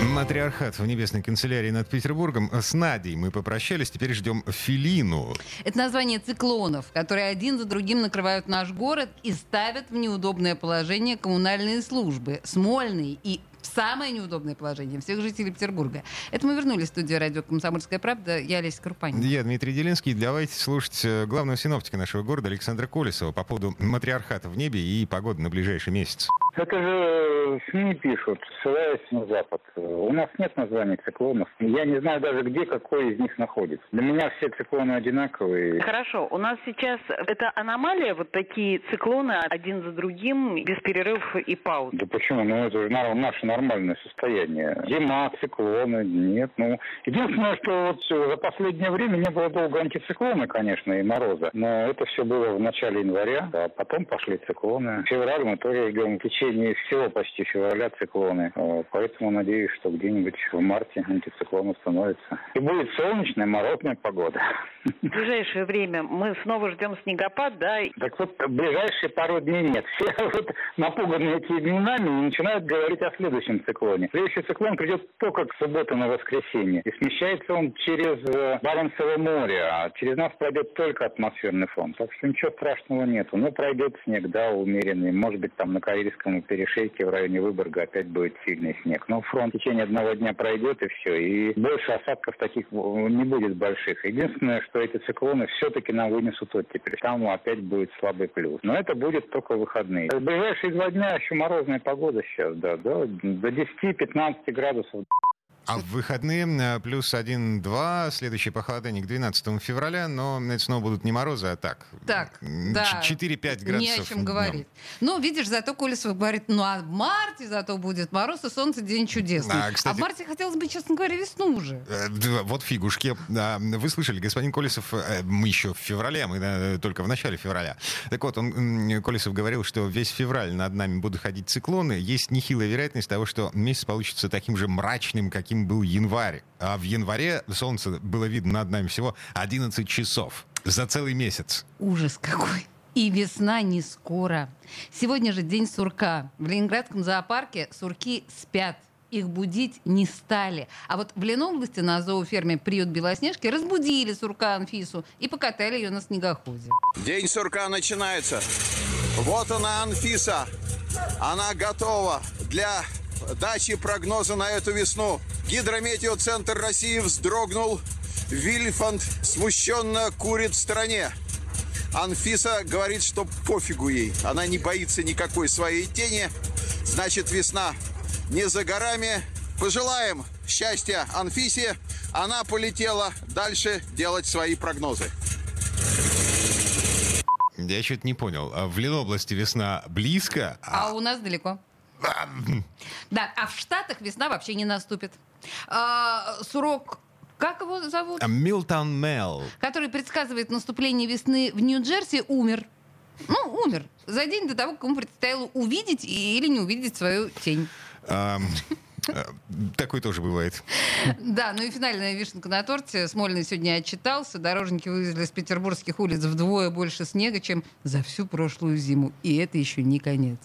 Матриархат в небесной канцелярии над Петербургом. С Надей мы попрощались, теперь ждем Филину. Это название циклонов, которые один за другим накрывают наш город и ставят в неудобное положение коммунальные службы. Смольный и самое неудобное положение всех жителей Петербурга. Это мы вернулись в студию радио «Комсомольская правда». Я Олеся Крупанин. Я Дмитрий Делинский. Давайте слушать э, главного синоптика нашего города Александра Колесова по поводу матриархата в небе и погоды на ближайший месяц. Это же СМИ пишут, ссылаясь на Запад. У нас нет названий циклонов. Я не знаю даже, где какой из них находится. Для меня все циклоны одинаковые. Хорошо. У нас сейчас это аномалия, вот такие циклоны один за другим, без перерывов и пауз. Да почему? Ну, это же наше нормальное состояние. Зима, циклоны, нет. Ну, единственное, что вот за последнее время не было долго антициклона, конечно, и мороза. Но это все было в начале января, а потом пошли циклоны. Февраль мы тоже ждем в течение всего почти февраля циклоны. Поэтому надеюсь, что где-нибудь в марте антициклон установится. И будет солнечная, морозная погода. В ближайшее время мы снова ждем снегопад, да? Так вот, ближайшие пару дней нет. Все вот напуганные этими именами начинают говорить о следующем циклоне. Следующий циклон придет только к субботу на воскресенье. И смещается он через э, Баренцево море, а через нас пройдет только атмосферный фон. Так что ничего страшного нету. Ну, пройдет снег, да, умеренный. Может быть, там на Карельском перешейке в районе Выборга опять будет сильный снег. Но фронт в течение одного дня пройдет и все. И больше осадков таких не будет больших. Единственное, что эти циклоны все-таки нам вынесут оттепель. Там опять будет слабый плюс. Но это будет только выходные. В ближайшие два дня еще морозная погода сейчас, да, да, до 10-15 градусов. А в выходные э, плюс 1-2, следующий похолодание к 12 февраля, но это снова будут не морозы, а так. Так, да. 4-5 градусов. Не о чем говорить. Ну, видишь, зато Колесов говорит, ну а в марте зато будет мороз и солнце, день чудесный. А, кстати, а в марте хотелось бы, честно говоря, весну уже. Э, вот фигушки. Вы слышали, господин Колесов, э, мы еще в феврале, мы только в начале февраля. Так вот, он, Колесов говорил, что весь февраль над нами будут ходить циклоны. Есть нехилая вероятность того, что месяц получится таким же мрачным, каким каким был январь. А в январе солнце было видно над нами всего 11 часов за целый месяц. Ужас какой. И весна не скоро. Сегодня же день сурка. В Ленинградском зоопарке сурки спят. Их будить не стали. А вот в Ленобласти на зооферме «Приют Белоснежки» разбудили сурка Анфису и покатали ее на снегоходе. День сурка начинается. Вот она, Анфиса. Она готова для дачи прогноза на эту весну. Гидрометеоцентр России вздрогнул. Вильфанд смущенно курит в стороне. Анфиса говорит, что пофигу ей. Она не боится никакой своей тени. Значит, весна не за горами. Пожелаем счастья Анфисе. Она полетела дальше делать свои прогнозы. Я что-то не понял. А в Ленобласти весна близко? А, а у нас далеко. Да, а в Штатах весна вообще не наступит. А, сурок как его зовут? Милтон Мел. Который предсказывает наступление весны в Нью-Джерси, умер. Ну, умер. За день до того, как ему предстояло увидеть или не увидеть свою тень. Э, такой тоже бывает. Да, ну и финальная вишенка на торте. Смольный сегодня отчитался. Дорожники вывезли с петербургских улиц вдвое больше снега, чем за всю прошлую зиму. И это еще не конец.